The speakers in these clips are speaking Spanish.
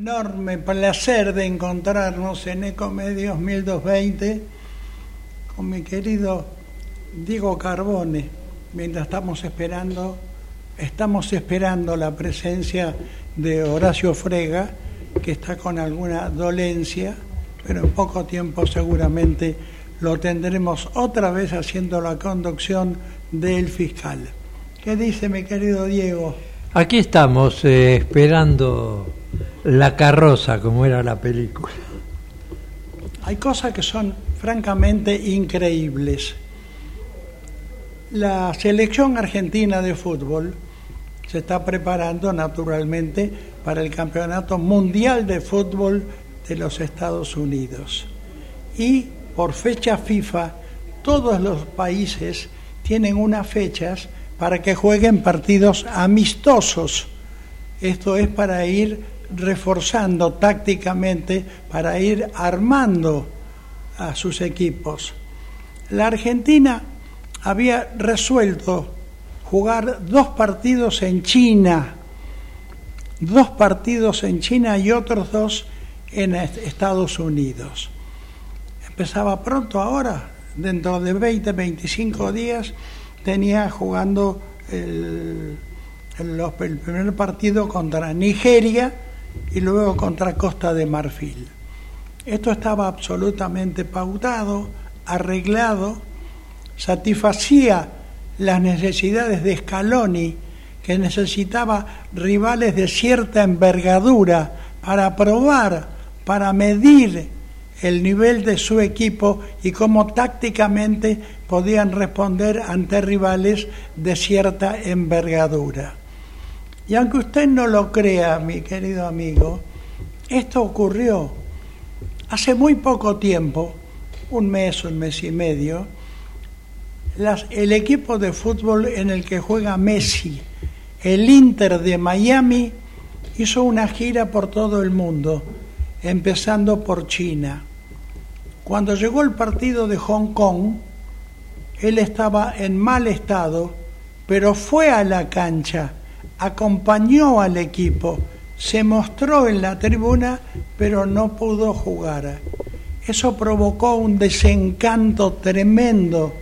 Enorme placer de encontrarnos en Ecomedios 1220 con mi querido Diego Carbone, mientras estamos esperando, estamos esperando la presencia de Horacio Frega, que está con alguna dolencia, pero en poco tiempo seguramente lo tendremos otra vez haciendo la conducción del fiscal. ¿Qué dice mi querido Diego? Aquí estamos eh, esperando la carroza, como era la película. Hay cosas que son francamente increíbles. La selección argentina de fútbol se está preparando naturalmente para el Campeonato Mundial de Fútbol de los Estados Unidos. Y por fecha FIFA, todos los países tienen unas fechas para que jueguen partidos amistosos. Esto es para ir reforzando tácticamente, para ir armando a sus equipos. La Argentina había resuelto jugar dos partidos en China, dos partidos en China y otros dos en Estados Unidos. Empezaba pronto ahora, dentro de 20, 25 días, tenía jugando el, el, el, primer partido contra Nigeria y luego contra Costa de Marfil. Esto estaba absolutamente pautado, arreglado, satisfacía las necesidades de Scaloni, que necesitaba rivales de cierta envergadura para probar, para medir el nivel de su equipo y cómo tácticamente podían responder ante rivales de cierta envergadura. Y aunque usted no lo crea, mi querido amigo, esto ocurrió hace muy poco tiempo, un mes, un mes y medio, el equipo de fútbol en el que juega Messi, el Inter de Miami, hizo una gira por todo el mundo, empezando por China. Cuando llegó el partido de Hong Kong, él estaba en mal estado, pero fue a la cancha, acompañó al equipo, se mostró en la tribuna, pero no pudo jugar. Eso provocó un desencanto tremendo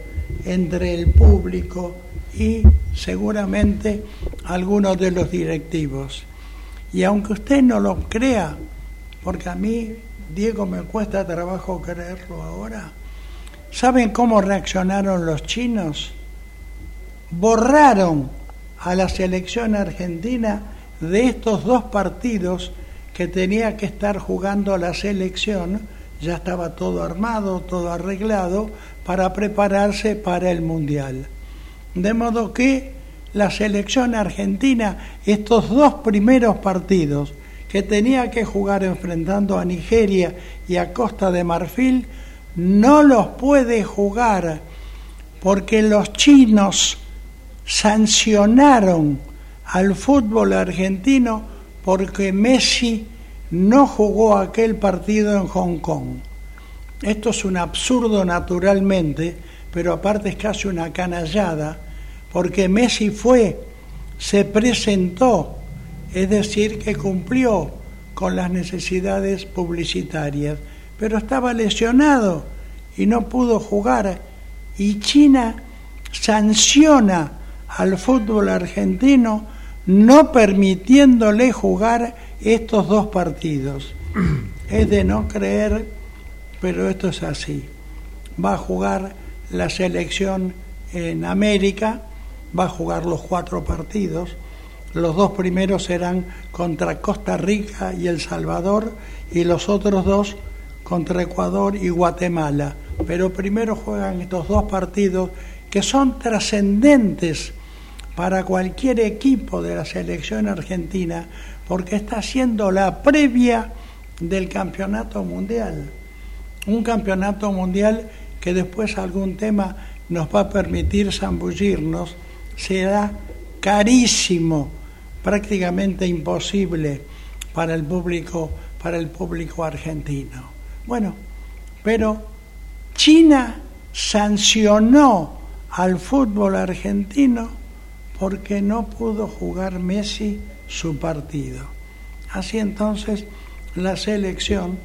entre el público y seguramente algunos de los directivos. Y aunque usted no lo crea, porque a mí, Diego, me cuesta trabajo creerlo ahora, ¿saben cómo reaccionaron los chinos? Borraron a la selección argentina de estos dos partidos que tenía que estar jugando la selección, ya estaba todo armado, todo arreglado, para prepararse para el Mundial. De modo que la selección argentina, estos dos primeros partidos que tenía que jugar enfrentando a Nigeria y a Costa de Marfil, no los puede jugar porque los chinos sancionaron al fútbol argentino porque Messi no jugó aquel partido en Hong Kong. Esto es un absurdo naturalmente, pero aparte es casi una canallada, porque Messi fue, se presentó, es decir, que cumplió con las necesidades publicitarias, pero estaba lesionado y no pudo jugar. Y China sanciona al fútbol argentino no permitiéndole jugar estos dos partidos. Es de no creer, pero esto es así. Va a jugar la selección en América, va a jugar los cuatro partidos. Los dos primeros serán contra Costa Rica y El Salvador y los otros dos contra Ecuador y Guatemala. Pero primero juegan estos dos partidos que son trascendentes para cualquier equipo de la selección argentina porque está siendo la previa del campeonato mundial. Un campeonato mundial que después algún tema nos va a permitir zambullirnos, será carísimo, prácticamente imposible para el público, para el público argentino. Bueno, pero China sancionó al fútbol argentino porque no pudo jugar Messi su partido. Así entonces la selección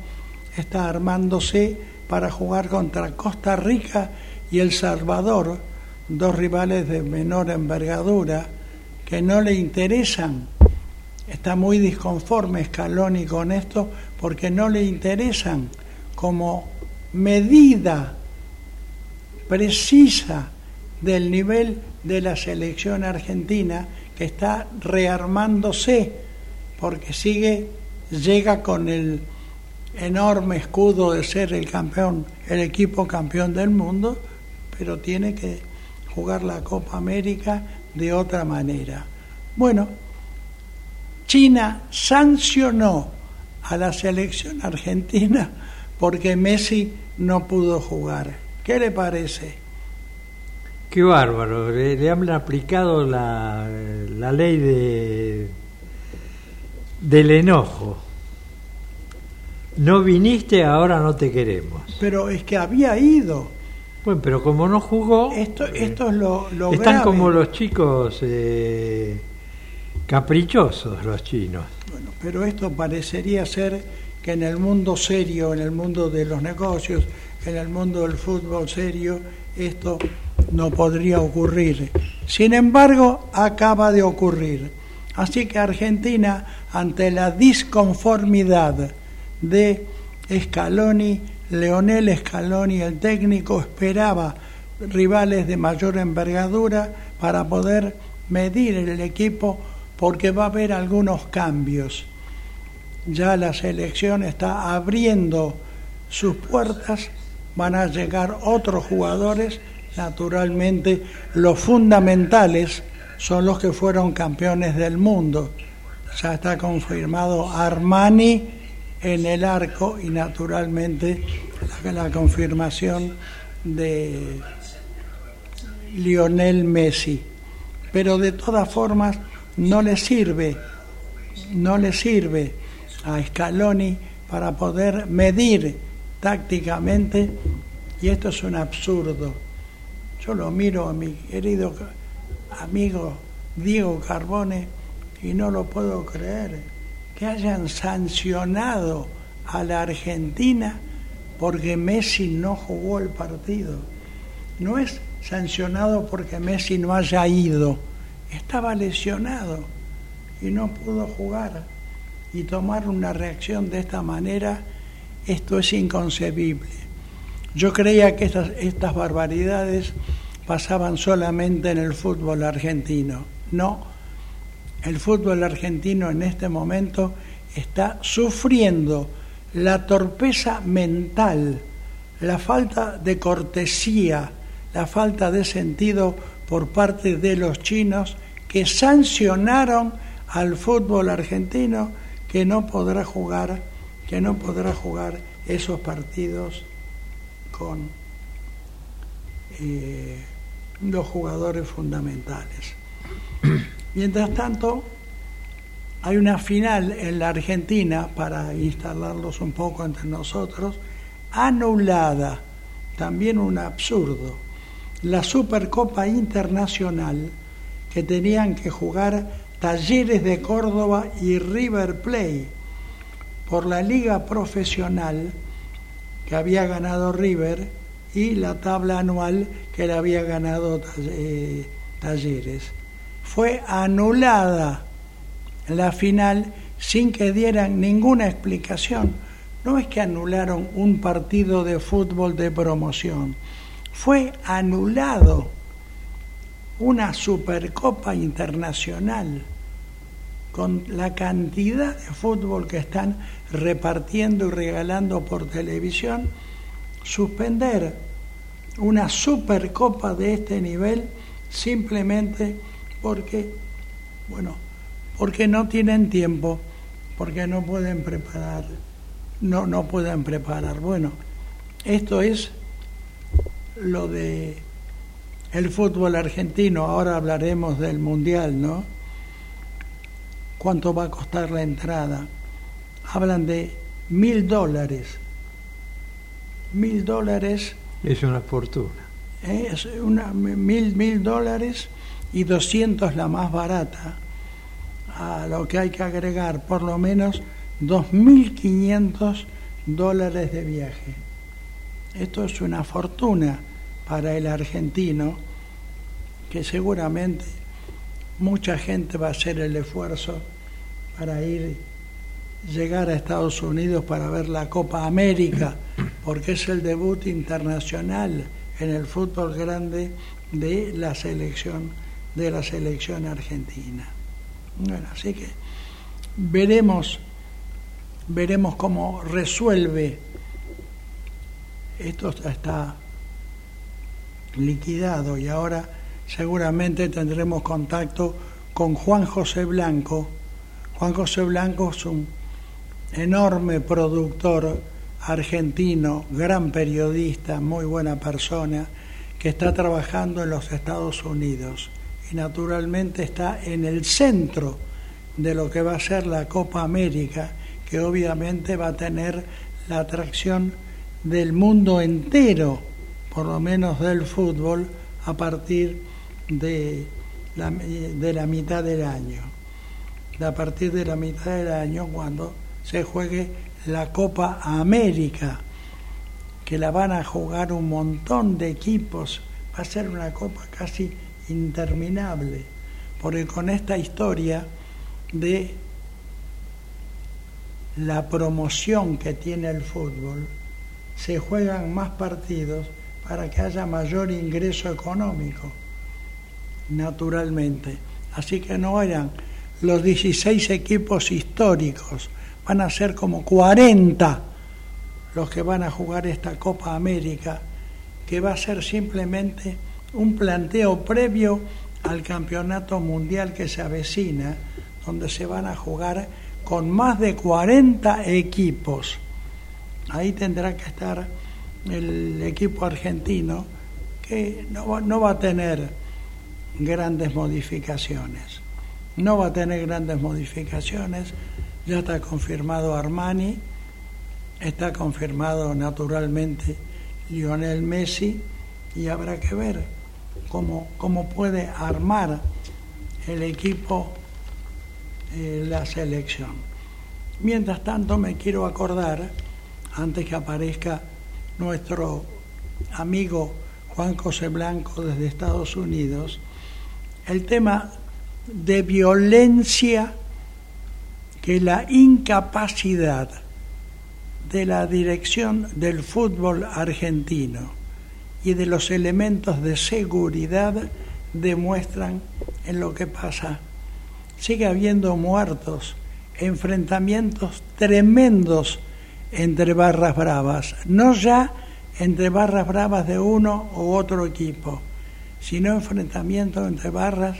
está armándose para jugar contra Costa Rica y El Salvador, dos rivales de menor envergadura que no le interesan. Está muy disconforme Scaloni con esto porque no le interesan como medida precisa del nivel de la selección argentina que está rearmándose porque sigue llega con el enorme escudo de ser el campeón, el equipo campeón del mundo, pero tiene que jugar la Copa América de otra manera. Bueno, China sancionó a la selección argentina porque Messi no pudo jugar. ¿Qué le parece? Qué bárbaro, le, han aplicado la, la ley de, del enojo. No viniste, ahora no te queremos. Pero es que había ido. Bueno, pero como no jugó... Esto, eh, esto es lo, lo Están grave. como los chicos eh, caprichosos, los chinos. Bueno, pero esto parecería ser que en el mundo serio, en el mundo de los negocios, en el mundo del fútbol serio, esto no podría ocurrir. Sin embargo, acaba de ocurrir. Así que Argentina, ante la disconformidad de Scaloni, Leonel Scaloni, el técnico, esperaba rivales de mayor envergadura para poder medir el equipo porque va a haber algunos cambios. Ya la selección está abriendo sus puertas, van a llegar otros jugadores, naturalmente los fundamentales son los que fueron campeones del mundo. Ya está confirmado Armani en el arco y naturalmente la, confirmación de Lionel Messi. Pero de todas formas no le sirve, no le sirve a Scaloni para poder medir tácticamente y esto es un absurdo. Yo lo miro a mi querido amigo Diego Carbone y no lo puedo creer que hayan sancionado a la Argentina porque Messi no jugó el partido. No es sancionado porque Messi no haya ido, estaba lesionado y no pudo jugar. Y tomar una reacción de esta manera, esto es inconcebible. Yo creía que estas, estas barbaridades pasaban solamente en el fútbol argentino. No, el fútbol argentino en este momento está sufriendo la torpeza mental, la falta de cortesía, la falta de sentido por parte de los chinos que sancionaron al fútbol argentino que no podrá jugar, que no podrá jugar esos partidos con eh, los jugadores fundamentales. Mientras tanto, hay una final en la Argentina, para instalarlos un poco entre nosotros, anulada, también un absurdo, la Supercopa Internacional que tenían que jugar Talleres de Córdoba y River Plate por la liga profesional que había ganado River y la tabla anual que le había ganado eh, Talleres. Fue anulada la final sin que dieran ninguna explicación. No es que anularon un partido de fútbol de promoción, fue anulado una supercopa internacional con la cantidad de fútbol que están repartiendo y regalando por televisión, suspender una supercopa de este nivel simplemente porque, bueno, porque no tienen tiempo, porque no pueden preparar, no, no pueden preparar. Bueno, esto es lo de el fútbol argentino, ahora hablaremos del mundial, ¿no? ¿Cuánto va a costar la entrada? Hablan de mil dólares. Mil dólares. Es una fortuna. ¿eh? Es una, mil, mil dólares y doscientos la más barata. A lo que hay que agregar por lo menos dos mil quinientos dólares de viaje. Esto es una fortuna para el argentino, que seguramente mucha gente va a hacer el esfuerzo para ir llegar a Estados Unidos para ver la Copa América, porque es el debut internacional en el fútbol grande de la selección de la selección argentina. Bueno, así que veremos veremos cómo resuelve esto está liquidado y ahora seguramente tendremos contacto con Juan José Blanco. Juan José Blanco es un enorme productor argentino, gran periodista, muy buena persona, que está trabajando en los Estados Unidos y naturalmente está en el centro de lo que va a ser la Copa América, que obviamente va a tener la atracción del mundo entero, por lo menos del fútbol, a partir de la, de la mitad del año. A partir de la mitad del año, cuando se juegue la Copa América, que la van a jugar un montón de equipos, va a ser una copa casi interminable, porque con esta historia de la promoción que tiene el fútbol, se juegan más partidos para que haya mayor ingreso económico, naturalmente. Así que no eran los 16 equipos históricos, van a ser como 40 los que van a jugar esta Copa América, que va a ser simplemente un planteo previo al campeonato mundial que se avecina, donde se van a jugar con más de 40 equipos. Ahí tendrá que estar el equipo argentino, que no no va a tener grandes modificaciones. No va a tener grandes modificaciones ya está confirmado Armani, está confirmado naturalmente Lionel Messi y habrá que ver cómo, cómo puede armar el equipo eh, la selección. Mientras tanto me quiero acordar, antes que aparezca nuestro amigo Juan José Blanco desde Estados Unidos, el tema de violencia que la incapacidad de la dirección del fútbol argentino y de los elementos de seguridad demuestran en lo que pasa. Sigue habiendo muertos, enfrentamientos tremendos entre barras bravas, no ya entre barras bravas de uno u otro equipo, sino enfrentamientos entre barras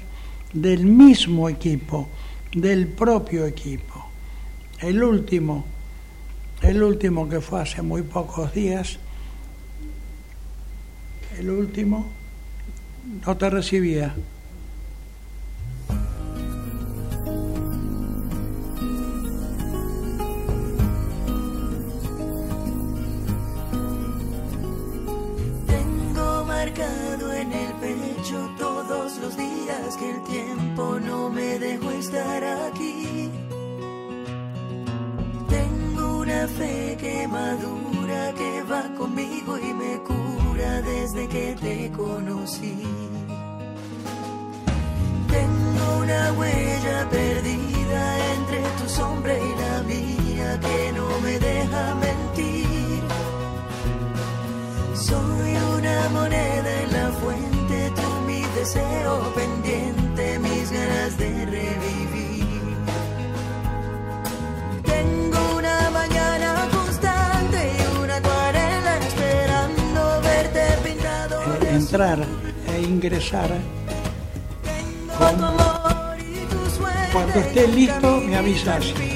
del mismo equipo, del propio equipo. El último, el último que fue hace muy pocos días, el último, no te recibía. Tengo marcado en el pecho todos los días que el tiempo no me dejó estar aquí fe que madura, que va conmigo y me cura desde que te conocí. Tengo una huella entrar e ingresar Cuando esté listo, me avisas.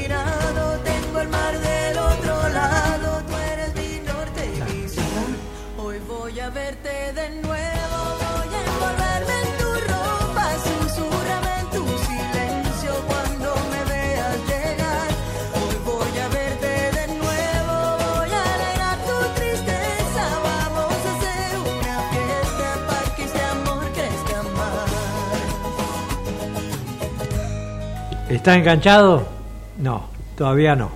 ¿Está enganchado? No, todavía no.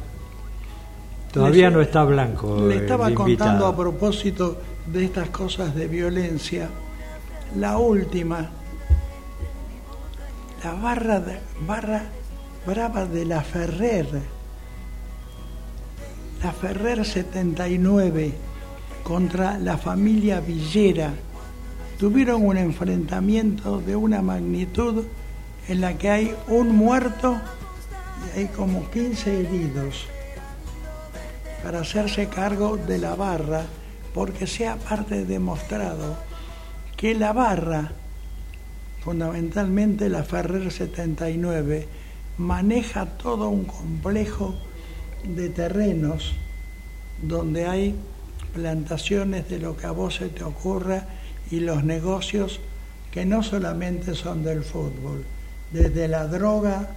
Todavía no está blanco. Le el estaba contando a propósito de estas cosas de violencia. La última, la barra, de- barra brava de la Ferrer. La Ferrer 79 contra la familia Villera. Tuvieron un enfrentamiento de una magnitud en la que hay un muerto y hay como 15 heridos para hacerse cargo de la barra, porque se ha aparte demostrado que la barra, fundamentalmente la Ferrer 79, maneja todo un complejo de terrenos donde hay plantaciones de lo que a vos se te ocurra y los negocios que no solamente son del fútbol, desde la droga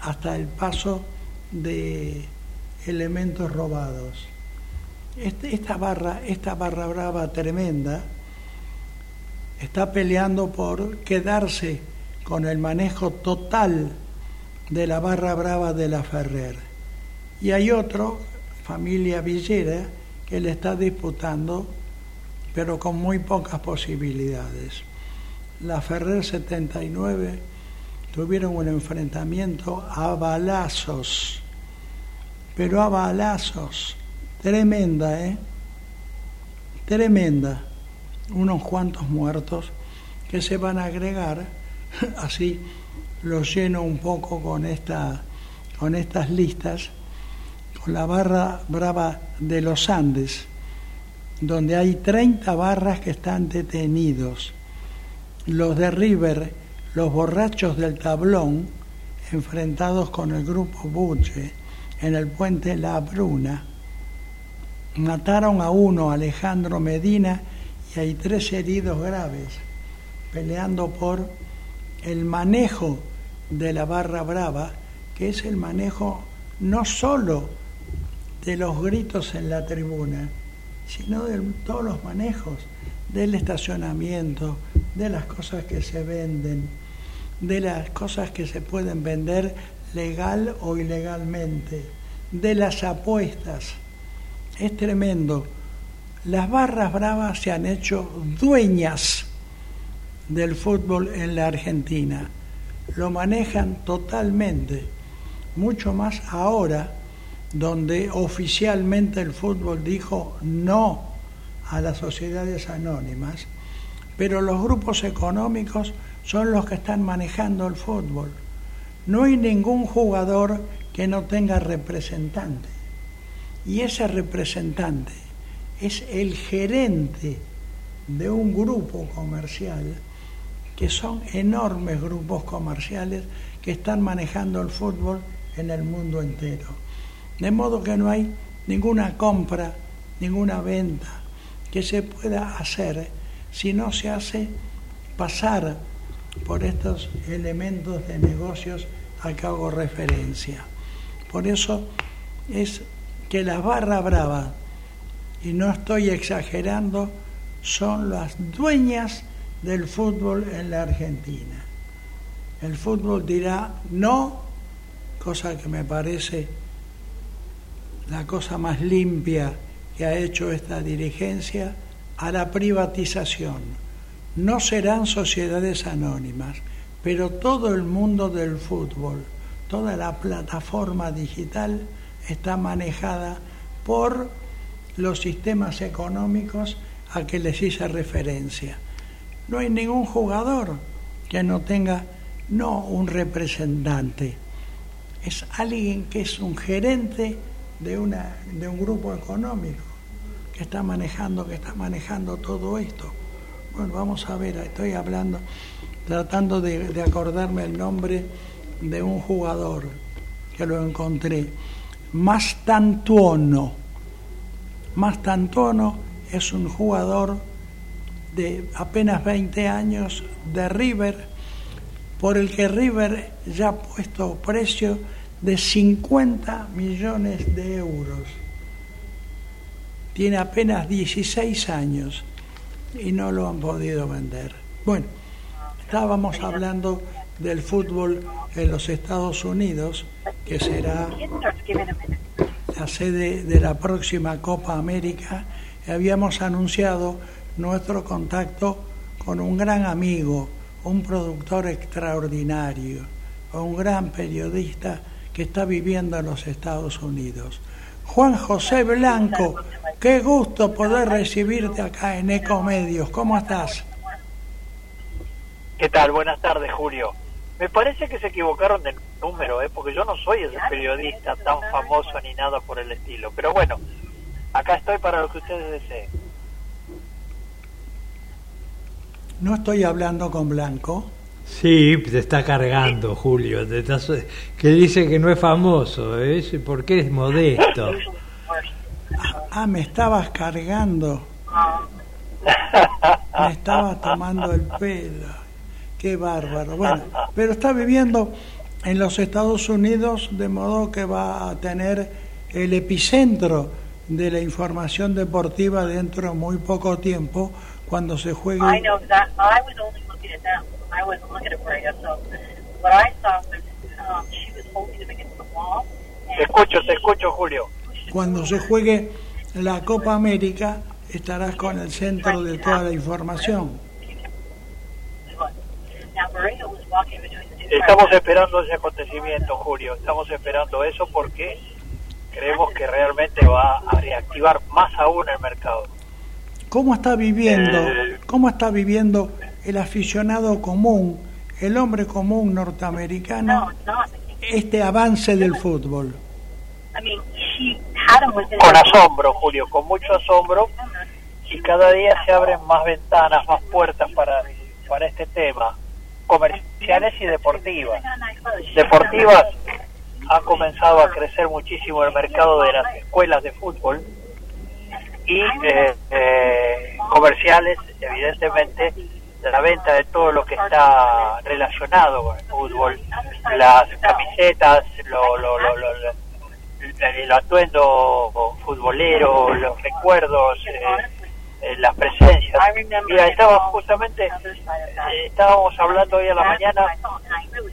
hasta el paso de elementos robados. Este- esta barra, esta barra brava tremenda, está peleando por quedarse con el manejo total de la barra brava de la Ferrer. Y hay otro, familia Villera, que le está disputando, pero con muy pocas posibilidades. La Ferrer 79 tuvieron un enfrentamiento a balazos, pero a balazos, tremenda, ¿eh? Tremenda. Unos cuantos muertos que se van a agregar, así los lleno un poco con, esta, con estas listas, con la barra brava de los Andes, donde hay 30 barras que están detenidos. Los de River, los borrachos del tablón, enfrentados con el grupo Buche en el puente La Bruna, mataron a uno, Alejandro Medina, y hay tres heridos graves, peleando por el manejo de la barra brava, que es el manejo no solo de los gritos en la tribuna, sino de todos los manejos, del estacionamiento, de las cosas que se venden, de las cosas que se pueden vender legal o ilegalmente, de las apuestas. Es tremendo. Las barras bravas se han hecho dueñas del fútbol en la Argentina. Lo manejan totalmente, mucho más ahora, donde oficialmente el fútbol dijo no a las sociedades anónimas, pero los grupos económicos son los que están manejando el fútbol. No hay ningún jugador que no tenga representante. Y ese representante es el gerente de un grupo comercial, que son enormes grupos comerciales que están manejando el fútbol en el mundo entero. De modo que no hay ninguna compra, ninguna venta que se pueda hacer si no se hace pasar por estos elementos de negocios a que hago referencia. Por eso es que las barra brava, y no estoy exagerando, son las dueñas del fútbol en la Argentina. El fútbol dirá no, cosa que me parece la cosa más limpia que ha hecho esta dirigencia, a la privatización. No serán sociedades anónimas, pero todo el mundo del fútbol, toda la plataforma digital está manejada por los sistemas económicos a que les hice referencia. No hay ningún jugador que no tenga, no un representante, es alguien que es un gerente de, una, de un grupo económico que está manejando, que está manejando todo esto. Bueno, vamos a ver, estoy hablando, tratando de, acordarme el nombre de un jugador que lo encontré. Mastantuono. Mastantuono es un jugador de apenas 20 años de River, por el que River ya ha puesto precio de 50 millones de euros. Tiene apenas 16 años y no lo han podido vender. Bueno, estábamos hablando del fútbol en los Estados Unidos, que será la sede de la próxima Copa América, y habíamos anunciado nuestro contacto con un gran amigo, un productor extraordinario, un gran periodista que está viviendo en los Estados Unidos. Juan José Blanco, qué gusto poder recibirte acá en Ecomedios. ¿Cómo estás? ¿Qué tal? Buenas tardes, Julio. Me parece que se equivocaron de número, ¿eh? porque yo no soy ese periodista tan famoso ni nada por el estilo. Pero bueno, acá estoy para lo que ustedes deseen. No estoy hablando con Blanco. Sí, te está cargando, Julio. Te estás- que dice que no es famoso, ¿eh? porque es modesto. Ah, me estabas cargando. Me estabas tomando el pelo. Qué bárbaro. Bueno, pero está viviendo en los Estados Unidos de modo que va a tener el epicentro de la información deportiva dentro de muy poco tiempo cuando se juegue I know that I was only looking at them. I wasn't looking at Freya. So what I saw was um, she was holding him against the wall. Te escucho, te escucho, Julio. cuando se juegue la Copa América estarás con el centro de toda la información. Estamos esperando ese acontecimiento, Julio. Estamos esperando eso porque creemos que realmente va a reactivar más aún el mercado. ¿Cómo está viviendo, cómo está viviendo el aficionado común, el hombre común norteamericano, este avance del fútbol? Con asombro, Julio, con mucho asombro. Y cada día se abren más ventanas, más puertas para, para este tema, comerciales y deportivas. Deportivas ha comenzado a crecer muchísimo el mercado de las escuelas de fútbol y eh, eh, comerciales, evidentemente, la venta de todo lo que está relacionado con el fútbol, las camisetas, lo, lo, lo, lo- el atuendo futbolero, los recuerdos, eh, eh, las presencias. Mira, estaba justamente, eh, estábamos hablando hoy a la mañana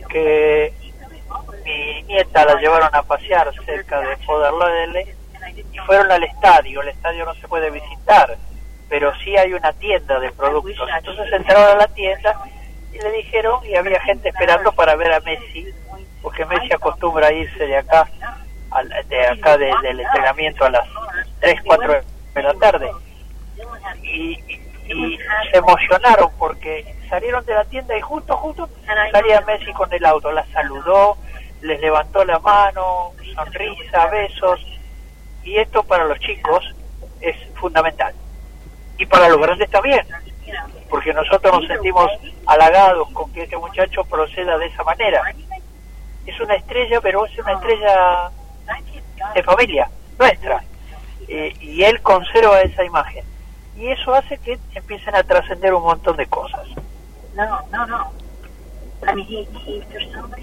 que mi nieta la llevaron a pasear cerca de Poderlodele y fueron al estadio. El estadio no se puede visitar, pero sí hay una tienda de productos. Entonces entraron a la tienda y le dijeron, y había gente esperando para ver a Messi, porque Messi acostumbra a irse de acá, de acá de- del entrenamiento a las 3, 4 de la tarde. Y, y se emocionaron porque salieron de la tienda y justo, justo salía Messi con el auto, la saludó, les levantó la mano, sonrisa, besos, y esto para los chicos es fundamental. Y para los grandes también, porque nosotros nos sentimos halagados con que este muchacho proceda de esa manera. Es una estrella, pero es una estrella de familia, nuestra. Eh, y él conserva esa imagen. Y eso hace que empiecen a trascender un montón de cosas. No, no, no. I mean, he, he, for him.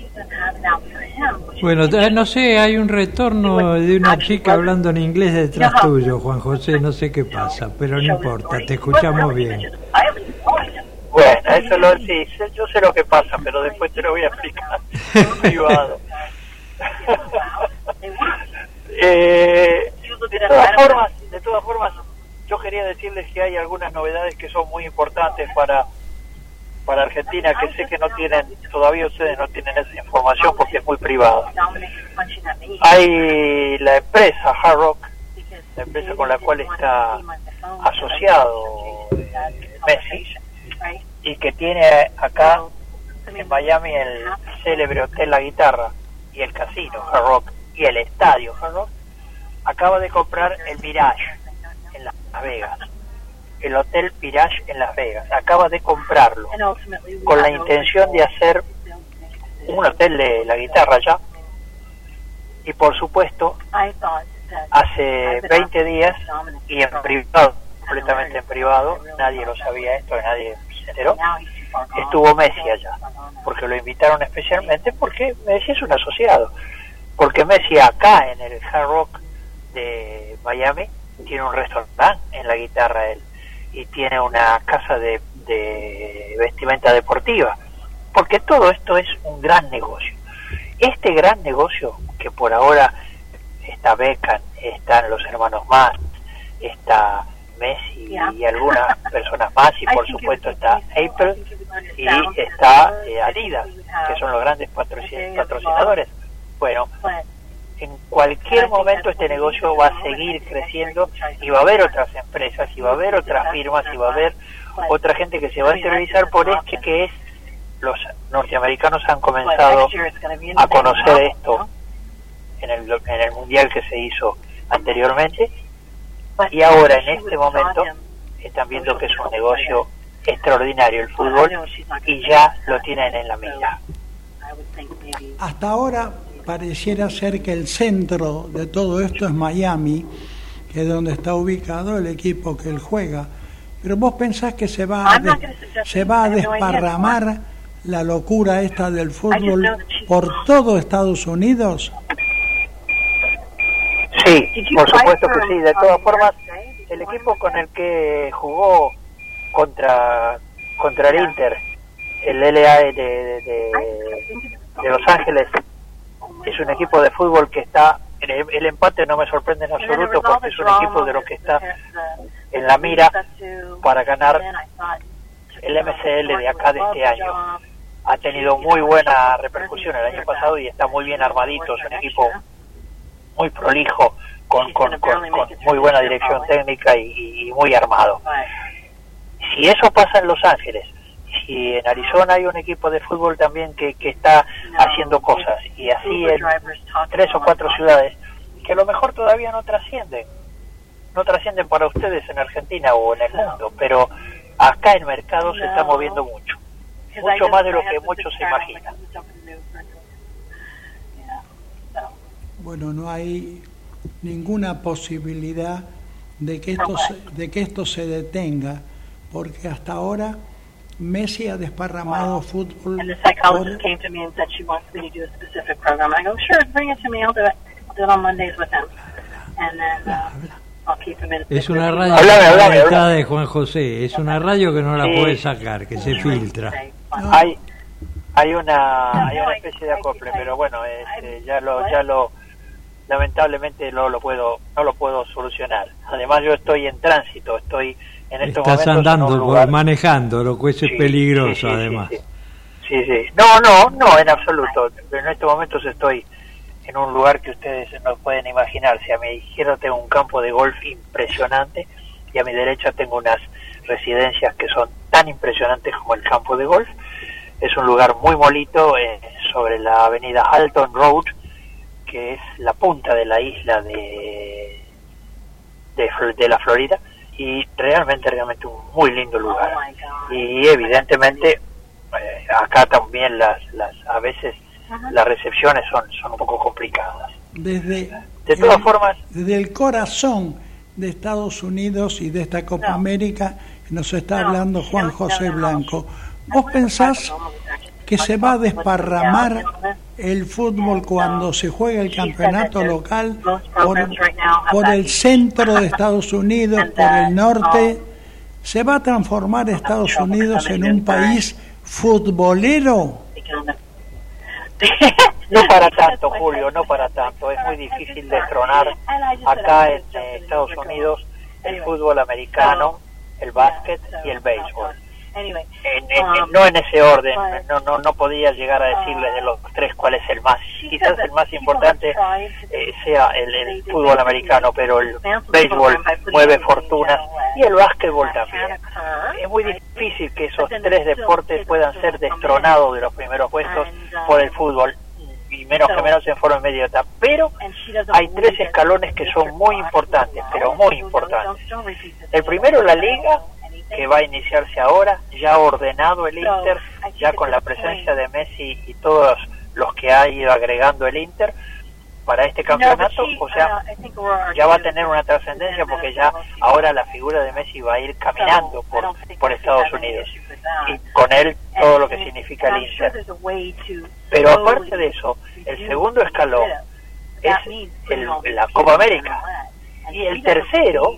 Bueno, eh, no sé, hay un retorno de una chica hablando en inglés detrás tuyo, Juan José, no sé qué pasa, pero no importa, te escuchamos bien. Bueno, eso lo sí, yo sé lo que pasa, pero después te lo voy a explicar privado. eh, de todas formas, de todas formas, yo quería decirles que hay algunas novedades que son muy importantes para para Argentina que sé que no tienen todavía ustedes no tienen esa información porque es muy privada. Hay la empresa Hard Rock, la empresa con la cual está asociado That Messi y que tiene acá en Miami el célebre hotel La Guitarra y el casino Hard Rock y el estadio Hard Rock, acaba de comprar el Mirage en Las Vegas. El Hotel Pirage en Las Vegas. Acaba de comprarlo we con la intención de hacer un hotel de la guitarra ya. Y por supuesto, hace 20 días y en privado, completamente en privado, nadie lo sabía esto, nadie se enteró, estuvo Messi allá, porque lo invitaron especialmente porque Messi es un asociado, porque Messi acá en el Hard Rock de Miami tiene un restaurante en la guitarra él y tiene una casa de, de vestimenta deportiva, porque todo esto es un gran negocio. Este gran negocio que por ahora está Beckham, están los hermanos más, está Messi Yeah. y algunas personas más y por supuesto está Apple y está eh, Adidas, que son los grandes patroci- patrocinadores. Bueno, en cualquier momento este negocio va a seguir creciendo y va a haber otras empresas y va a haber otras firmas y va a haber otra gente que se va a interesar por este que es los norteamericanos han comenzado a conocer esto en el, en el mundial que se hizo anteriormente y ahora en este momento están viendo que es un negocio extraordinario el fútbol y ya lo tienen en la mira. Hasta ahora pareciera ser que el centro de todo esto es Miami, que es donde está ubicado el equipo que él juega. Pero vos pensás que se va a, se va a desparramar la locura esta del fútbol por todo Estados Unidos. Sí, por supuesto que sí. De todas formas, el equipo con el que jugó contra contra el Inter, el LA de, de, de- de Los Ángeles, es un equipo de fútbol que está. El, el empate no me sorprende en absoluto porque es un equipo de los que está en la mira para ganar el MCL de acá de este año. Ha tenido muy buena repercusión el año pasado y está muy bien armadito. Es un equipo muy prolijo, con, con, con, con muy buena dirección técnica y, y muy armado. Si eso pasa en Los Ángeles, si en Arizona hay un equipo de fútbol también que, que está haciendo cosas y así en tres o cuatro ciudades, que a lo mejor todavía no trascienden, no trascienden para ustedes en Argentina o en el mundo, pero acá el mercado se está moviendo mucho. mucho más de lo que muchos se imaginan. Bueno, no hay ninguna posibilidad de que esto se, de que esto se detenga, porque hasta ahora Messi ha desparramado fútbol And the por, psychologist came to me and said she wants me to do a specific program. I go, sure, bring it to me. I'll do it. I'll do it on Mondays with him. And then uh, I'll keep him in. Es una radio Hablame, que hablame, está hablame. de Juan José. Es una radio que no la Sí. puede sacar, que se filtra. hay hay una hay una especie de acople pero bueno este, ya lo ya lo lamentablemente no lo puedo no lo puedo solucionar además yo estoy en tránsito estoy en estos Estás andando, lugar manejando, lo que es Sí, peligroso sí, sí, además. sí, sí, no no no en absoluto. En estos momentos estoy en un lugar que ustedes no pueden imaginarse a mi izquierda tengo un campo de golf impresionante y a mi derecha tengo unas residencias que son tan impresionantes como el campo de golf. Es un lugar muy molito eh, sobre la avenida Halton Road, que es la punta de la isla de, de, de la Florida, y realmente, realmente un muy lindo lugar. Y evidentemente, eh, acá también las, las, a veces las recepciones son, son un poco complicadas. desde, De todas el, formas, desde el corazón de Estados Unidos y de esta Copa No. América nos está No, hablando Juan no, José no, no. Blanco. ¿Vos pensás que se va a desparramar el fútbol cuando se juega el campeonato local por, por el centro de Estados Unidos, por el norte? ¿Se va a transformar Estados Unidos en un país futbolero? no para tanto, Julio, no para tanto. Es muy difícil destronar acá en eh, Estados Unidos el fútbol americano, el básquet y el béisbol. Anyway, En- en- um, no en ese orden, no, no, no podía llegar a decirles de los tres cuál es el más. Quizás el más importante eh, sea el, el fútbol americano, pero el béisbol mueve fortunas y el básquetbol también. Es muy difícil que esos tres deportes puedan ser destronados de los primeros puestos por el fútbol. y menos que menos en forma inmediata. Pero hay tres escalones que son muy importantes, pero muy importantes. El primero, la liga, que va a iniciarse ahora, ya ordenado el Inter, ya con la presencia de Messi y todos los que ha ido agregando el Inter para este campeonato, o sea, ya va a tener una trascendencia porque ya ahora la figura de Messi va a ir caminando por, por Estados Unidos y con él todo lo que significa el Inter. Pero aparte de eso, el segundo escalón es el, la Copa América. y el tercero,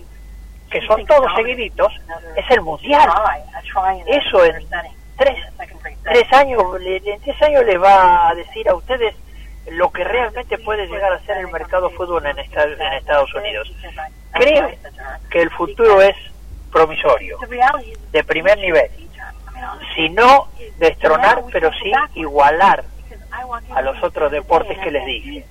que son todos seguiditos, es el Mundial. Eso en tres, tres años, en tres años les va a decir a ustedes lo que realmente puede llegar a ser el mercado fútbol en, en Estados Unidos. Creo que el futuro es promisorio, de primer nivel. Si no destronar, pero sí igualar a los otros deportes que les dije.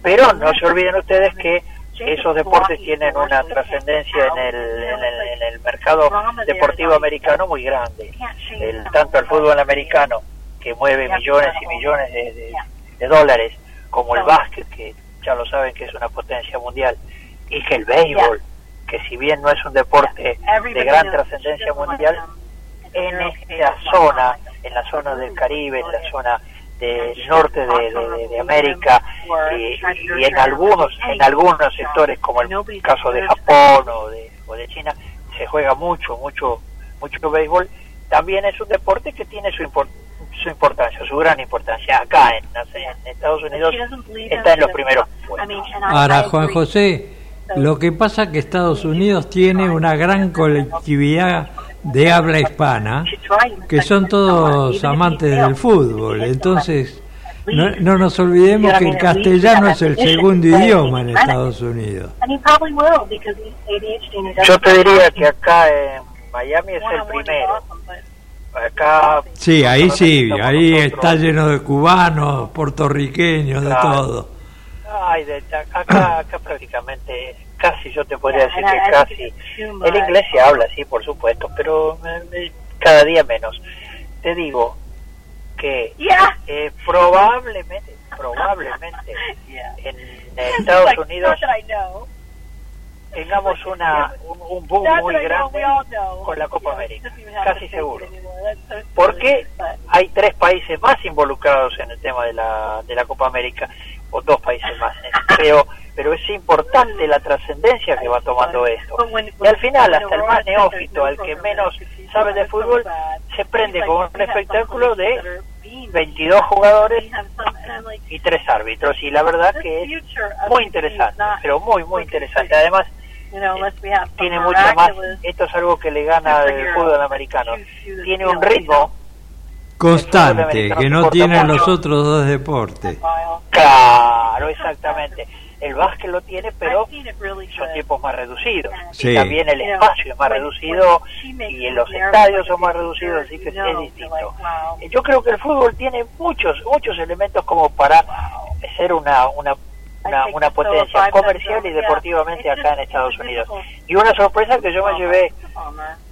Pero no se olviden ustedes que esos deportes tienen una trascendencia en el, en, el, mercado deportivo americano muy grande. El, tanto el fútbol americano, que mueve millones y millones de, de dólares, como el básquet, que ya lo saben que es una potencia mundial, y que el béisbol, que si bien no es un deporte de gran trascendencia mundial, en esta zona, en la zona del Caribe, en la zona del norte de, de, América y, y, en algunos en algunos sectores como el caso de Japón o de, o de China se juega mucho mucho mucho béisbol también es un deporte que tiene su importancia su importancia, su gran importancia. Acá en, en Estados Unidos está en los primeros Ahora, Juan José, lo que pasa es que Estados Unidos tiene una gran colectividad de habla hispana, que son todos amantes del fútbol. Entonces, no, no nos olvidemos que el castellano es el segundo idioma en Estados Unidos. Yo te diría que acá en Miami es el primero acá sí ahí sí ahí está lleno de cubanos puertorriqueños de todo Ay, de, acá, acá prácticamente casi yo te podría decir que casi. el inglés se habla sí por supuesto pero cada día menos. Te digo que eh, probablemente probablemente en Estados Unidos tengamos una un, boom muy grande con la Copa América, casi seguro. Porque hay tres países más involucrados en el tema de la, de la Copa América, o dos países más, creo, pero es importante la trascendencia que va tomando esto. Y al final, hasta el más neófito, al que menos sabe de fútbol, se prende con un espectáculo de 22 jugadores y tres árbitros y la verdad que es muy interesante pero muy muy interesante. además tiene mucho más, esto es algo que le gana al fútbol americano, tiene un ritmo constante que no tienen los otros dos deportes. Claro, exactamente. El básquet lo tiene, pero son tiempos más reducidos. Y también el espacio es más reducido y los estadios son más reducidos, así que es distinto. Yo creo que el fútbol tiene muchos, muchos elementos como para ser una, una una, una potencia comercial y deportivamente acá en Estados Unidos. Y una sorpresa que yo me llevé,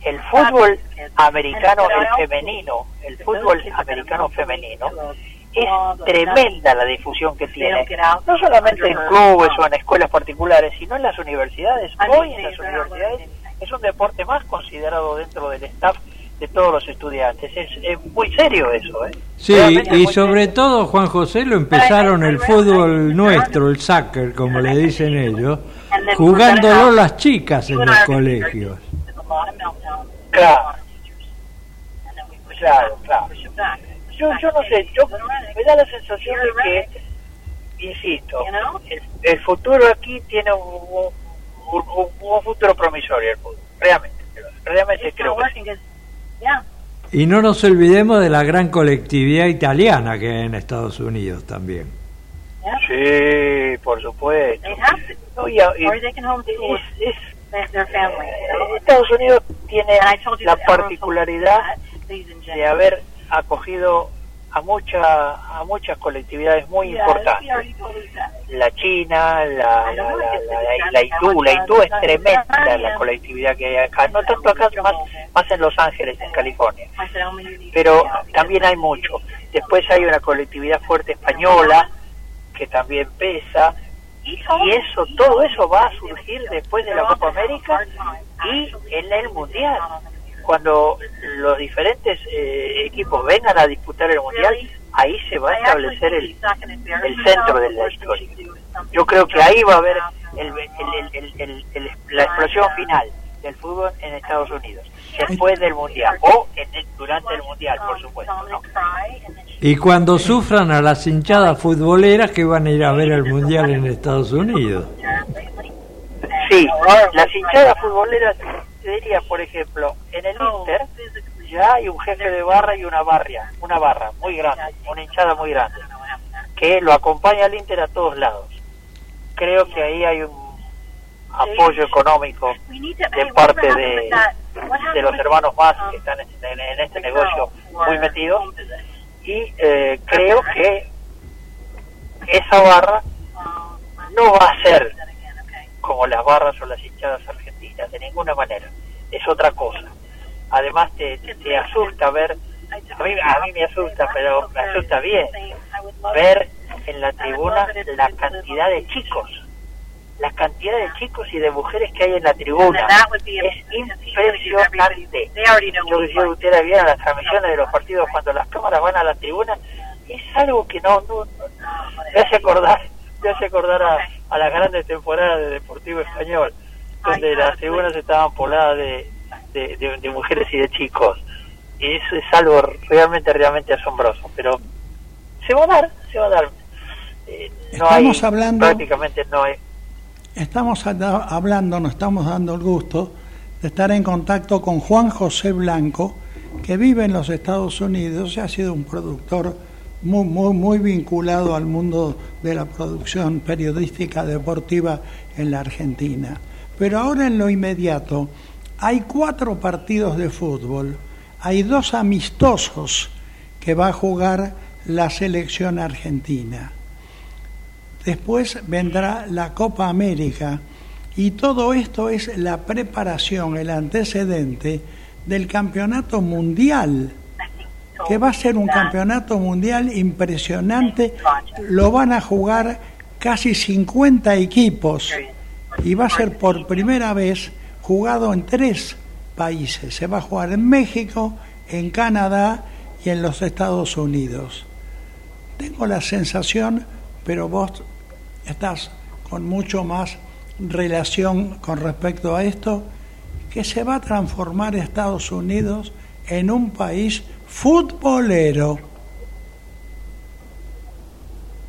el fútbol americano, el femenino, el fútbol americano femenino, es tremenda la difusión que tiene, no solamente en clubes o en escuelas particulares, sino en las universidades. Hoy en las universidades es un deporte más considerado dentro del staff de todos los estudiantes. Es, muy serio eso, ¿eh? Sí, y sobre todo, Juan José, lo empezaron el fútbol nuestro, el soccer, como le dicen ellos, jugándolo las chicas en los colegios. Claro, claro, claro. Yo, yo no sé, yo, me da la sensación de que, insisto, el, futuro aquí tiene un, un, futuro promisorio, el fútbol, realmente, realmente creo que y no nos olvidemos de la gran colectividad italiana que hay en Estados Unidos también. Sí, por supuesto. Estados Unidos tiene la particularidad de haber acogido a mucha a muchas colectividades muy importantes la china la la, hindú la hindú es tremenda la colectividad que hay acá no tanto acá más más en Los Ángeles, en California. Pero también hay mucho. Después hay una colectividad fuerte española que también pesa. Y eso, todo eso va a surgir después de la Copa América y en el Mundial. Cuando los diferentes eh, equipos vengan a disputar el Mundial, ahí se va a establecer el, el centro de la historia. Yo creo que ahí va a haber el, el, el, la explosión final del fútbol en Estados Unidos, después del Mundial, o en durante el Mundial, por supuesto. ¿no? Y cuando sufran a las hinchadas futboleras que van a ir a ver el Mundial en Estados Unidos. Sí, las hinchadas futboleras, diría, por ejemplo, en el Inter ya hay un jefe de barra y una barria, una barra muy grande, una hinchada muy grande, que lo acompaña al Inter a todos lados. Creo que ahí hay un apoyo económico de parte de, de los hermanos más que están en, este negocio muy metidos. y eh, creo que esa barra no va a ser como las barras o las hinchadas argentinas, de ninguna manera, es otra cosa. Además te, te, asusta ver, a mí, a mí me asusta, pero me asusta bien, ver en la tribuna la cantidad de chicos la cantidad de chicos y de mujeres que hay en la tribuna. Es impresionante. Yo que ustedes vieran las transmisiones de los partidos cuando las cámaras van a la tribuna. Es algo que no, no, me hace acordar, me hace acordar a, a las grandes temporadas de Deportivo Español, donde las tribunas estaban pobladas de, de, de, mujeres y de chicos. Y eso es algo realmente, realmente asombroso. Pero se va a dar, se va a dar. Eh, no Estamos hay, hablando... Prácticamente no hay Estamos hablando, nos estamos dando el gusto de estar en contacto con Juan José Blanco, que vive en los Estados Unidos y ha sido un productor muy, muy, muy vinculado al mundo de la producción periodística deportiva en la Argentina. Pero ahora en lo inmediato hay cuatro partidos de fútbol, hay dos amistosos que va a jugar la selección argentina. Después vendrá la Copa América y todo esto es la preparación, el antecedente del campeonato mundial, que va a ser un campeonato mundial impresionante. Lo van a jugar casi 50 equipos y va a ser por primera vez jugado en tres países. Se va a jugar en México, en Canadá y en los Estados Unidos. Tengo la sensación, pero vos estás con mucho más relación con respecto a esto, que se va a transformar Estados Unidos en un país futbolero.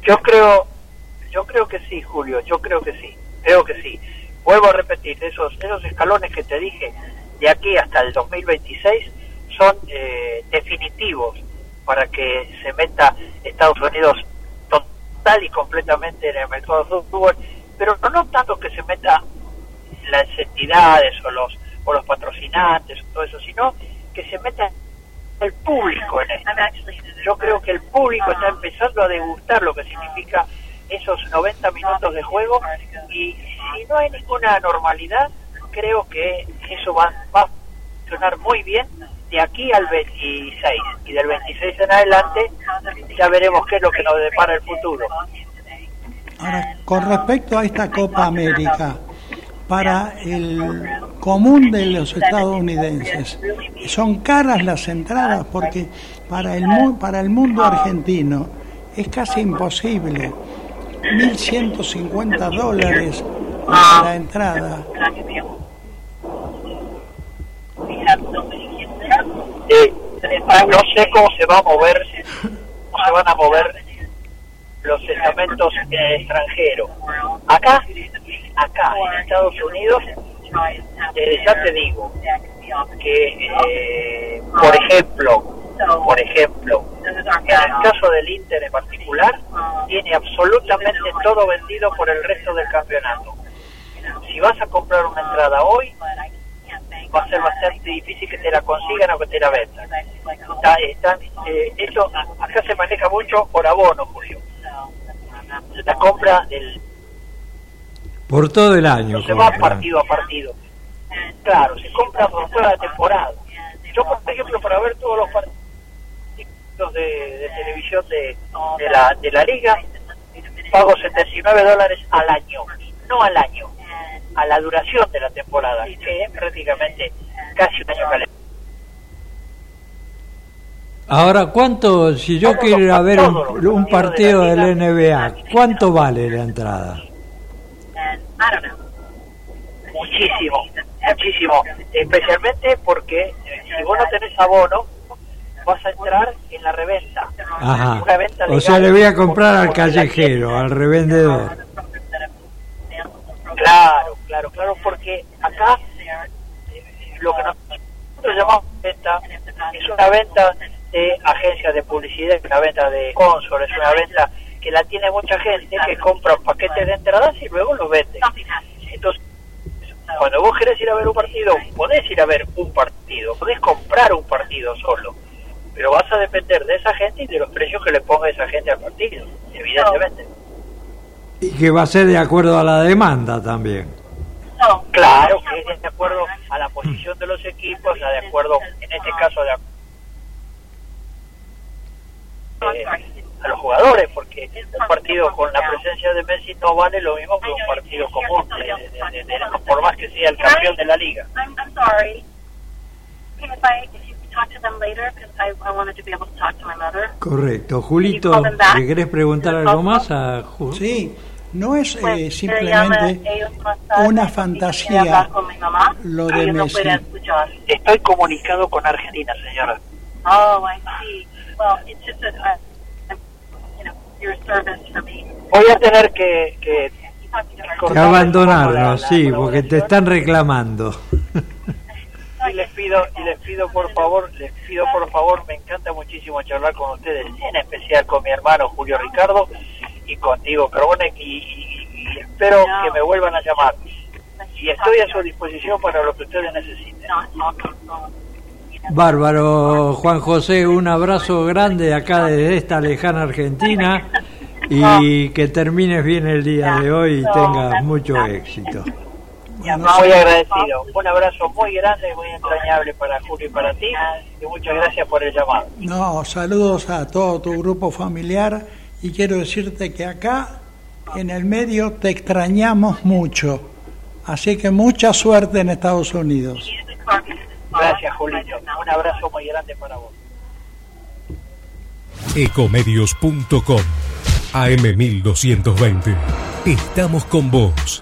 Yo creo, yo creo que sí, Julio, yo creo que sí, creo que sí. Vuelvo a repetir, esos, esos escalones que te dije de aquí hasta el 2026 son eh, definitivos para que se meta Estados Unidos y completamente en el mercado de fútbol, pero no tanto que se meta las entidades o los o los patrocinantes o todo eso, sino que se meta el público en esto. Yo creo que el público está empezando a degustar lo que significa esos 90 minutos de juego y si no hay ninguna normalidad, creo que eso va, va a funcionar muy bien de aquí al 26 y del 26 en adelante ya veremos qué es lo que nos depara el futuro. Ahora, con respecto a esta Copa América, para el común de los estadounidenses, son caras las entradas porque para el, para el mundo argentino es casi imposible. 1.150 dólares la entrada. no sé cómo se va a mover, cómo se van a mover los estamentos extranjeros. Acá, acá en Estados Unidos, eh, ya te digo que, eh, por ejemplo, por ejemplo, en el caso del Inter en particular, tiene absolutamente todo vendido por el resto del campeonato. Si vas a comprar una entrada hoy, va a ser bastante difícil que te la consigan o que te la vendan. Está, eh, eso acá se maneja mucho por abono, Julio. La compra del... Por todo el año. No se va partido a partido. Claro, se compra por toda la temporada. Yo, por ejemplo, para ver todos los partidos de, de televisión de, de, la, de la liga, pago 79 dólares al año, no al año, a la duración de la temporada, que es prácticamente casi un año calendario. Ahora, ¿cuánto, si yo quiero ir a ver un, un partido de del. NBA, cuánto vale la entrada? Muchísimo, muchísimo. Especialmente porque eh, si vos no tenés abono, vas a entrar en la reventa. Ajá. O sea, le voy a comprar al callejero, al revendedor. Claro, claro, claro, porque acá lo que nosotros llamamos venta es una venta de agencias de publicidad, es una venta de sponsor, es una venta que la tiene mucha gente que compra paquetes de entradas y luego los vende. Entonces, cuando vos querés ir a ver un partido, podés ir a ver un partido, podés comprar un partido solo, pero vas a depender de esa gente y de los precios que le ponga esa gente al partido, evidentemente. Y que va a ser de acuerdo a la demanda también. So, Claro, que es de acuerdo a la posición de los equipos, a de acuerdo, en este caso, de eh, a los jugadores, porque un partido con la presencia de Messi no vale lo mismo que un partido común, de- de- de- de- por más que sea el campeón de la liga. I'm, I'm sorry. Can if I if you could talk to them later because I, I wanted to be able to talk to my mother. Correcto. Julito, ¿le querés preguntar algo más a Ju- Sí, no es Pues, eh, llama simplemente una fantasía lo de Messi. Estoy comunicado con Argentina, señora. Oh, I see. Well, it's just that I, I'm, you know, you're a service for me. Voy a tener que, que que abandonarnos? la- la Sí, porque te están reclamando. y les pido y les pido por favor les pido por favor me encanta muchísimo charlar con ustedes en especial con mi hermano Julio Ricardo y contigo Carbone y, y- y espero que me vuelvan a llamar. Y estoy a su disposición para lo que ustedes necesiten. Bárbaro, Juan José, un abrazo grande de acá desde esta lejana Argentina y que termines bien el día de hoy y tengas mucho éxito. Muy agradecido un abrazo muy grande muy entrañable para Julio y para ti y muchas gracias por el llamado No, saludos a todo tu grupo familiar y quiero decirte que acá en el medio te extrañamos mucho. Así que mucha suerte en Estados Unidos. gracias Julio un abrazo muy grande para vos Ecomedios.com AM1220. Estamos con vos.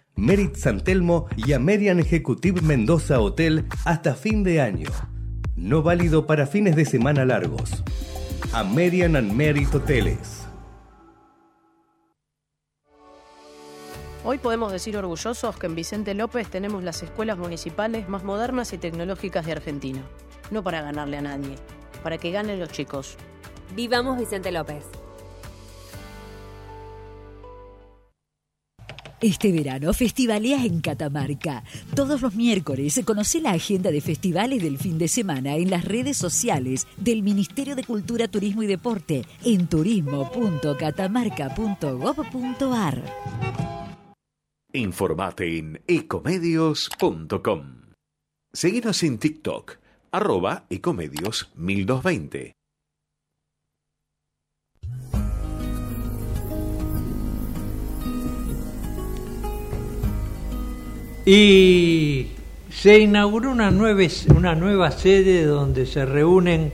Merit San Telmo y Amerian Ejecutive Mendoza Hotel hasta fin de año. No válido para fines de semana largos. American and Merit Hoteles. Hoy podemos decir orgullosos que en Vicente López tenemos las escuelas municipales más modernas y tecnológicas de Argentina. No para ganarle a nadie, para que ganen los chicos. Vivamos Vicente López. Este verano festivalea en Catamarca. Todos los miércoles conoce la agenda de festivales del fin de semana en las redes sociales del Ministerio de Cultura, Turismo y Deporte en turismo.catamarca.gov.ar. Informate en ecomedios.com. Seguinos en TikTok, arroba ecomedios 1220. Y se inauguró una nueva, una nueva sede donde se reúnen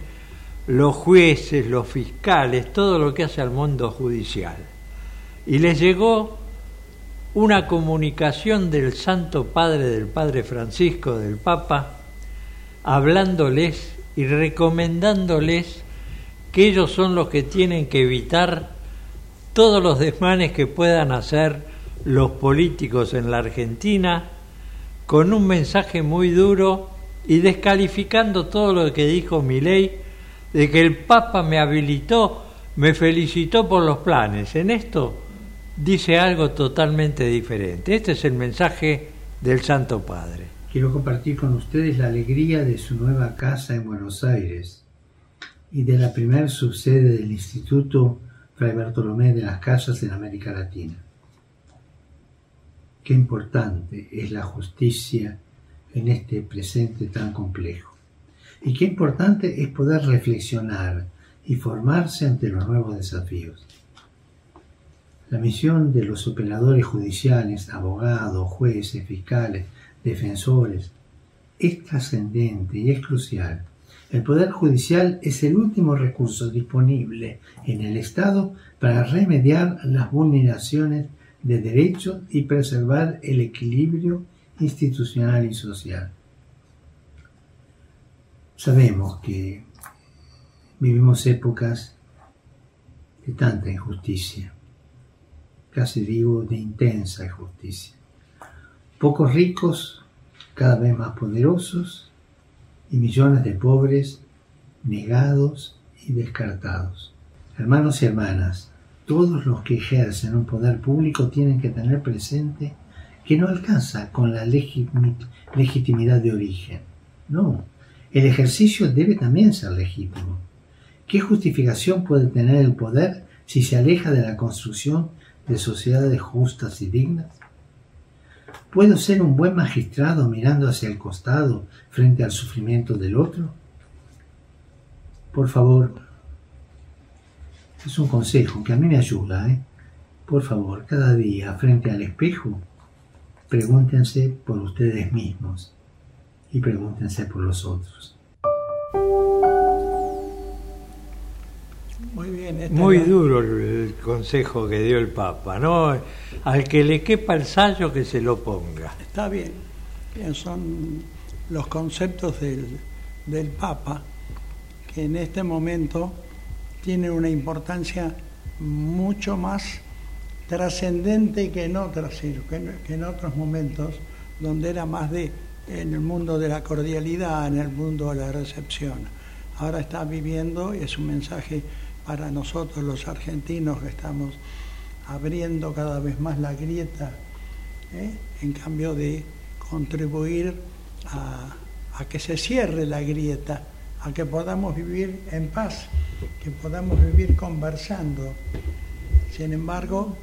los jueces, los fiscales, todo lo que hace al mundo judicial. Y les llegó una comunicación del Santo Padre, del Padre Francisco, del Papa, hablándoles y recomendándoles que ellos son los que tienen que evitar todos los desmanes que puedan hacer los políticos en la Argentina, con un mensaje muy duro y descalificando todo lo que dijo Milei, de que el Papa me habilitó me felicitó por los planes. En esto dice algo totalmente diferente. Este es el mensaje del Santo Padre. Quiero compartir con ustedes la alegría de su nueva casa en Buenos Aires y de la primer subsede del Instituto Fray Bartolomé de las Casas en América Latina. Qué importante es la justicia en este presente tan complejo. Y qué importante es poder reflexionar y formarse ante los nuevos desafíos. La misión de los operadores judiciales, abogados, jueces, fiscales, defensores, es trascendente y es crucial. El Poder Judicial es el último recurso disponible en el Estado para remediar las vulneraciones de derechos y preservar el equilibrio institucional y social. Sabemos que vivimos épocas de tanta injusticia, casi digo de intensa injusticia. Pocos ricos, cada vez más poderosos, y millones de pobres negados y descartados. Hermanos y hermanas, todos los que ejercen un poder público tienen que tener presente que no alcanza con la legitimidad de origen. No, el ejercicio debe también ser legítimo. ¿Qué justificación puede tener el poder si se aleja de la construcción de sociedades justas y dignas? ¿Puedo ser un buen magistrado mirando hacia el costado frente al sufrimiento del otro? Por favor, es un consejo que a mí me ayuda, ¿eh? Por favor, cada día frente al espejo, pregúntense por ustedes mismos y pregúntense por los otros. Muy bien. este Muy no- duro el consejo que dio el Papa, ¿no? Al que le quepa el sallo que se lo ponga. Está bien. Bien, Son los conceptos del, del Papa que en este momento tienen una importancia mucho más trascendente que en otras que en- otros momentos donde era más de en el mundo de la cordialidad, en el mundo de la recepción. Ahora está viviendo y es un mensaje para nosotros los argentinos que estamos abriendo cada vez más la grieta ¿eh? en cambio de contribuir a que se cierre la grieta, a que podamos vivir en paz, que podamos vivir conversando. Sin embargo,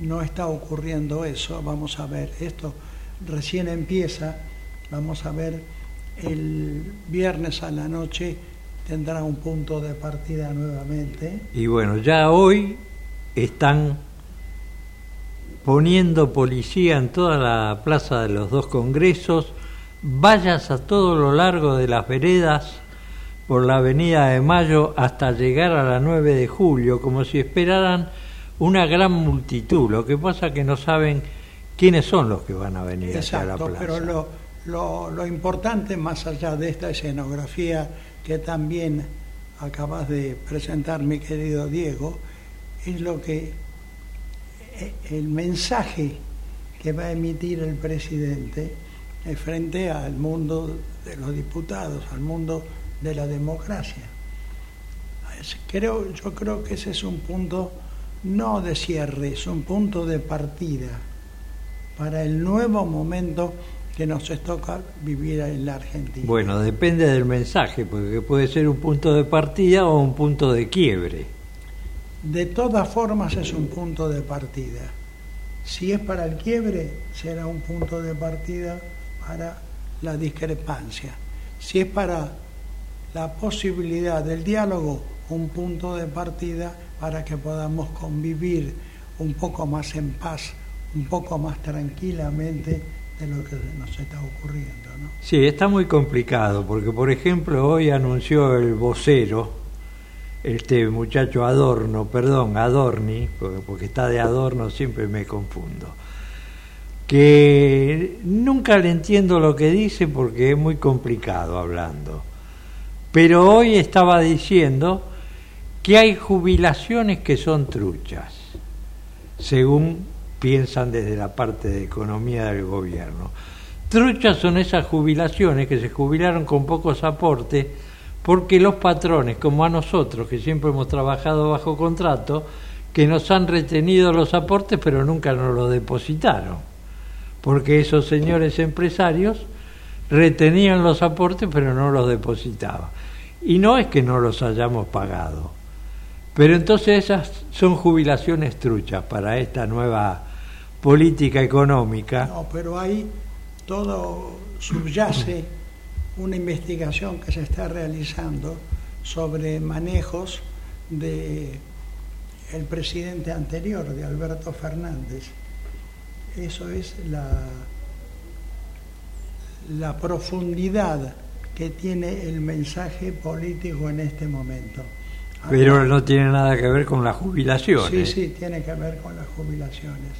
no está ocurriendo eso. Vamos a ver, esto recién empieza. Vamos a ver, el viernes a la noche tendrá un punto de partida nuevamente. Y bueno, ya hoy están poniendo policía en toda la plaza de los dos congresos, vallas a todo lo largo de las veredas por la avenida de Mayo hasta llegar a la 9 de julio, como si esperaran una gran multitud. Lo que pasa que no saben quiénes son los que van a venir hacia la Exacto, plaza. pero lo, lo, lo importante más allá de esta escenografía que también acabas de presentar mi querido Diego, es lo que eh, el mensaje que va a emitir el presidente eh, frente al mundo de los diputados, al mundo de la democracia. Creo, yo creo que ese es un punto no de cierre, es un punto de partida para el nuevo momento que nos toca vivir en la Argentina. Bueno, depende del mensaje, porque puede ser un punto de partida o un punto de quiebre. De todas formas es un punto de partida. Si es para el quiebre, será un punto de partida para la discrepancia. Si es para la posibilidad del diálogo, un punto de partida para que podamos convivir un poco más en paz, un poco más tranquilamente de lo que nos está ocurriendo. ¿no? Sí, está muy complicado, porque por ejemplo hoy anunció el vocero, este muchacho Adorno, perdón, Adorni, porque, porque está de adorno siempre me confundo, que nunca le entiendo lo que dice porque es muy complicado hablando. Pero hoy estaba diciendo que hay jubilaciones que son truchas, según piensan desde la parte de economía del gobierno. Truchas son esas jubilaciones que se jubilaron con pocos aportes porque los patrones, como a nosotros, que siempre hemos trabajado bajo contrato, que nos han retenido los aportes pero nunca nos los depositaron, porque esos señores empresarios retenían los aportes pero no los depositaban. Y no es que no los hayamos pagado, pero entonces esas son jubilaciones truchas para esta nueva política económica. No, pero ahí todo subyace una investigación que se está realizando sobre manejos de el presidente anterior, de Alberto Fernández. Eso es la, la profundidad que tiene el mensaje político en este momento. Pero no tiene nada que ver con las jubilaciones. Sí, sí, tiene que ver con las jubilaciones.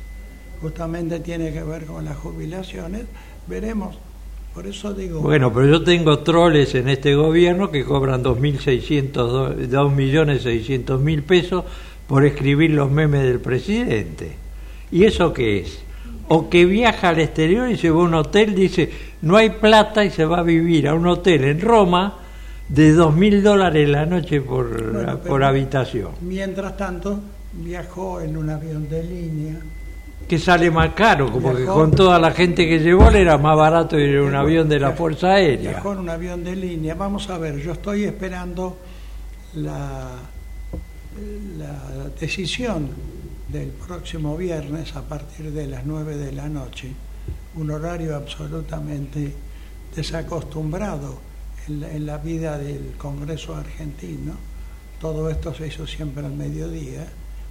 Justamente tiene que ver con las jubilaciones. Veremos. Por eso digo. Bueno, pero yo tengo troles en este gobierno que cobran 2.600, 2.600.000 pesos por escribir los memes del presidente. ¿Y eso qué es? O que viaja al exterior y se va a un hotel, dice, no hay plata y se va a vivir a un hotel en Roma de dos mil dólares la noche por, Bueno, por habitación. Mientras tanto, viajó en un avión de línea. Que sale más caro, como que con toda la gente que llevó le era más barato ir en un avión de la Fuerza Aérea. Viajó en un avión de línea. Vamos a ver, yo estoy esperando la, la decisión del próximo viernes a partir de las 9 de la noche, un horario absolutamente desacostumbrado en la, en la vida del Congreso argentino. Todo esto se hizo siempre al mediodía,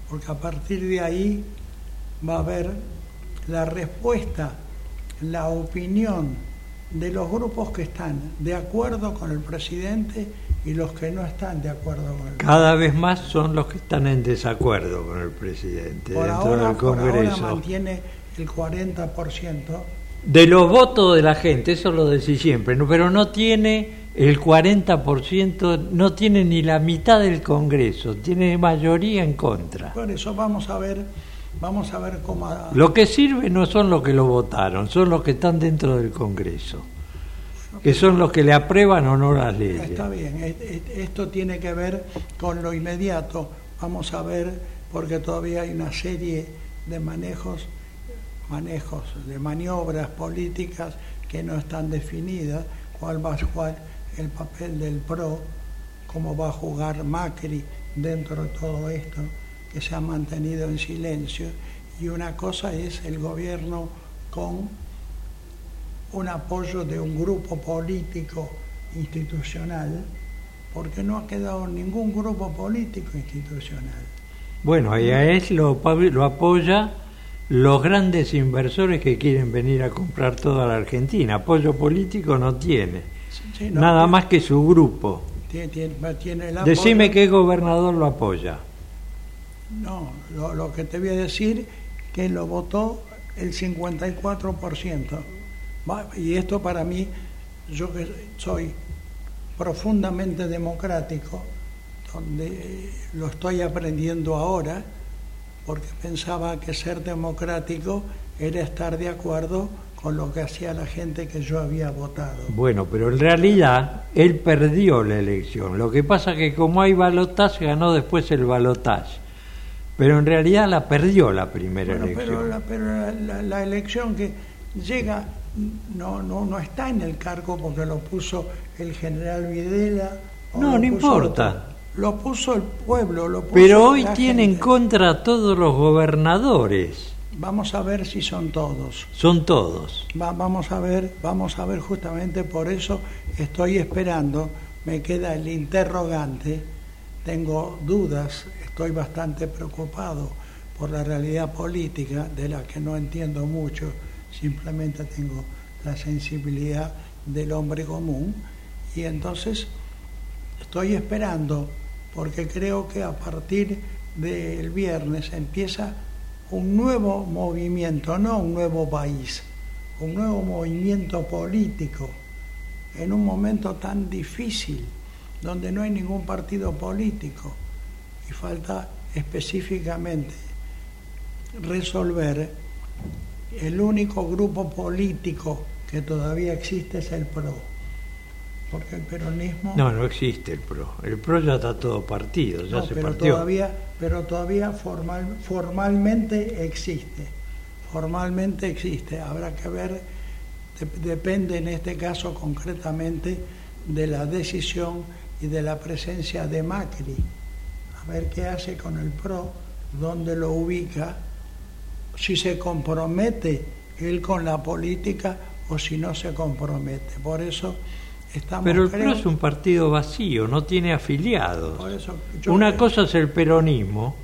porque a partir de ahí va a haber la respuesta, la opinión de los grupos que están de acuerdo con el presidente y los que no están de acuerdo con el Cada vez más son los que están en desacuerdo con el presidente Por dentro ahora, del por ahora Congreso. mantiene el 40%. De los votos de la gente, eso lo decís siempre, ¿no? pero no tiene el 40%, no tiene ni la mitad del Congreso, tiene mayoría en contra. Por eso vamos a ver, vamos a ver cómo Lo que sirve no son los que lo votaron, son los que están dentro del Congreso, que son los que le aprueban o no las leyes. Está bien, esto tiene que ver con lo inmediato. Vamos a ver, porque todavía hay una serie de manejos, manejos de maniobras políticas que no están definidas, cuál va a jugar el papel del PRO, cómo va a jugar Macri dentro de todo esto, que se ha mantenido en silencio. Y una cosa es el gobierno con un apoyo de un grupo político institucional, porque no ha quedado ningún grupo político institucional. Bueno, y a él lo, lo apoya los grandes inversores que quieren venir a comprar toda la Argentina. Apoyo político no tiene, Sí, no, nada más que su grupo. Tiene, tiene- tiene el. Decime qué gobernador lo apoya. No, lo, que te voy a decir que lo votó el 54%. Va, Y esto para mí, yo que soy profundamente democrático, donde eh, lo estoy aprendiendo ahora, porque pensaba que ser democrático era estar de acuerdo con lo que hacía la gente que yo había votado. Bueno, pero en realidad él perdió la elección. Lo que pasa que como hay balotaje, ganó después el balotaje. Pero en realidad la perdió la primera Bueno, elección. pero la, pero la, la- la elección que llega no, no, no está en el cargo porque lo puso el general Videla. No, no importa. otro. Lo puso el pueblo, lo puso Pero hoy tiene en contra a todos los gobernadores. Vamos a ver si son todos. Son todos. Va- vamos a ver, vamos a ver justamente por eso estoy esperando, me queda el interrogante, tengo dudas, estoy bastante preocupado por la realidad política de la que no entiendo mucho, simplemente tengo la sensibilidad del hombre común y entonces estoy esperando porque creo que a partir del viernes empieza un nuevo movimiento, no un nuevo país, un nuevo movimiento político en un momento tan difícil donde no hay ningún partido político y falta específicamente resolver el único grupo político que todavía existe es el PRO. porque el peronismo... No, no existe el PRO. El PRO ya está todo partido, ya No, se pero partió. todavía, pero todavía formal, formalmente existe. Formalmente existe. Habrá que ver, de- depende en este caso concretamente de la decisión y de la presencia de Macri. A ver qué hace con el PRO, dónde lo ubica, si se compromete él con la política o si no se compromete. Por eso estamos... Pero el creo- PRO es un partido vacío, no tiene afiliados. Por eso yo Una creo- cosa es el peronismo,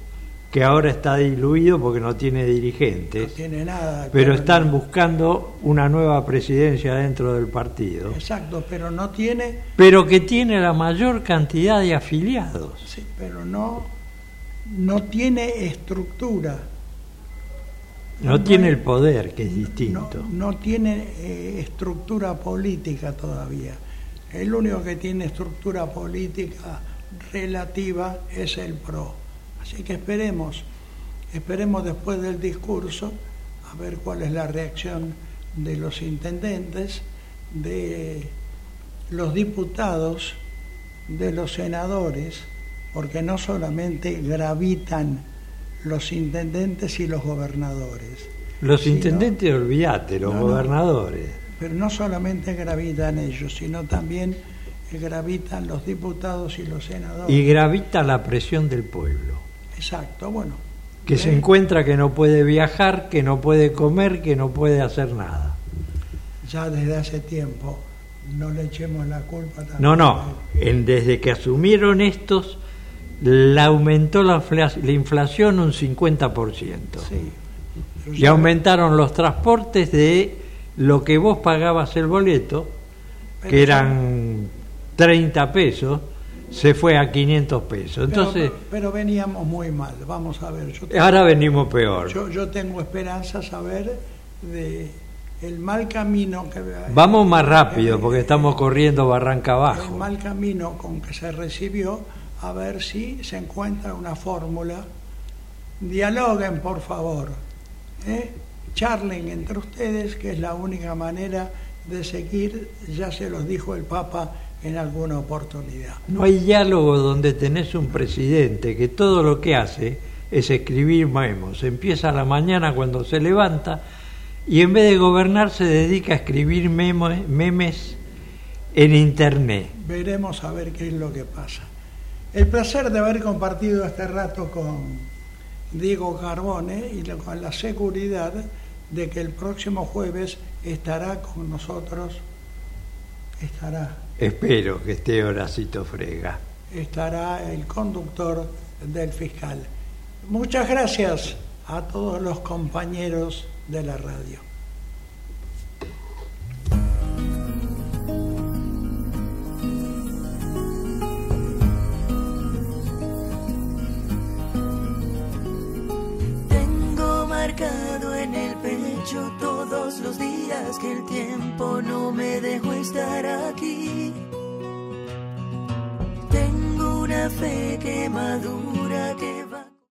que ahora está diluido porque no tiene dirigentes, no tiene nada. pero están buscando una nueva presidencia dentro del partido, Exacto, pero no tiene, pero que tiene la mayor cantidad de afiliados. sí, pero no, no tiene estructura, No tiene el poder, que es distinto. no tiene eh, estructura política todavía. El único que tiene estructura política relativa es el PRO. Así que esperemos, esperemos después del discurso a ver cuál es la reacción de los intendentes, de los diputados, de los senadores, porque no solamente gravitan los intendentes y los gobernadores, Los sino- intendentes, olvídate, los No, no. gobernadores. pero no solamente gravitan ellos, sino también gravitan los diputados y los senadores. Y gravita la presión del pueblo, Exacto, bueno, que se Eh. encuentra que no puede viajar, que no puede comer, que no puede hacer nada. ya desde hace tiempo, no le echemos la culpa también. No, no, en- desde que asumieron estos, la aumentó la, la inflación un 50%. Sí, Y aumentaron los transportes de lo que vos pagabas el boleto, que eran 30 pesos, se fue a 500 pesos. pero- Entonces, pero, veníamos muy mal, vamos a ver. Yo, tengo- ahora venimos peor. yo, yo tengo esperanza saber de el mal camino que Vamos más rápido eh, porque estamos corriendo barranca el abajo. mal camino con que se recibió, a ver si se encuentra una fórmula. Dialoguen, por favor. ¿eh? Charlen entre ustedes, que es la única manera de seguir, ya se los dijo el Papa en alguna oportunidad. No hay diálogo donde tenés un presidente que todo lo que hace es escribir memos. Empieza a la mañana cuando se levanta y en vez de gobernar se dedica a escribir memes en internet. Veremos a ver qué es lo que pasa. El placer de haber compartido este rato con Diego Carbone y con la seguridad de que el próximo jueves estará con nosotros, estará, Espero que esté Horacito Frega. estará el conductor del fiscal. Muchas gracias a todos los compañeros de la radio. Tengo marcado en el pecho todos los días que el tiempo no me dejó estar aquí. Tengo una fe que madura, que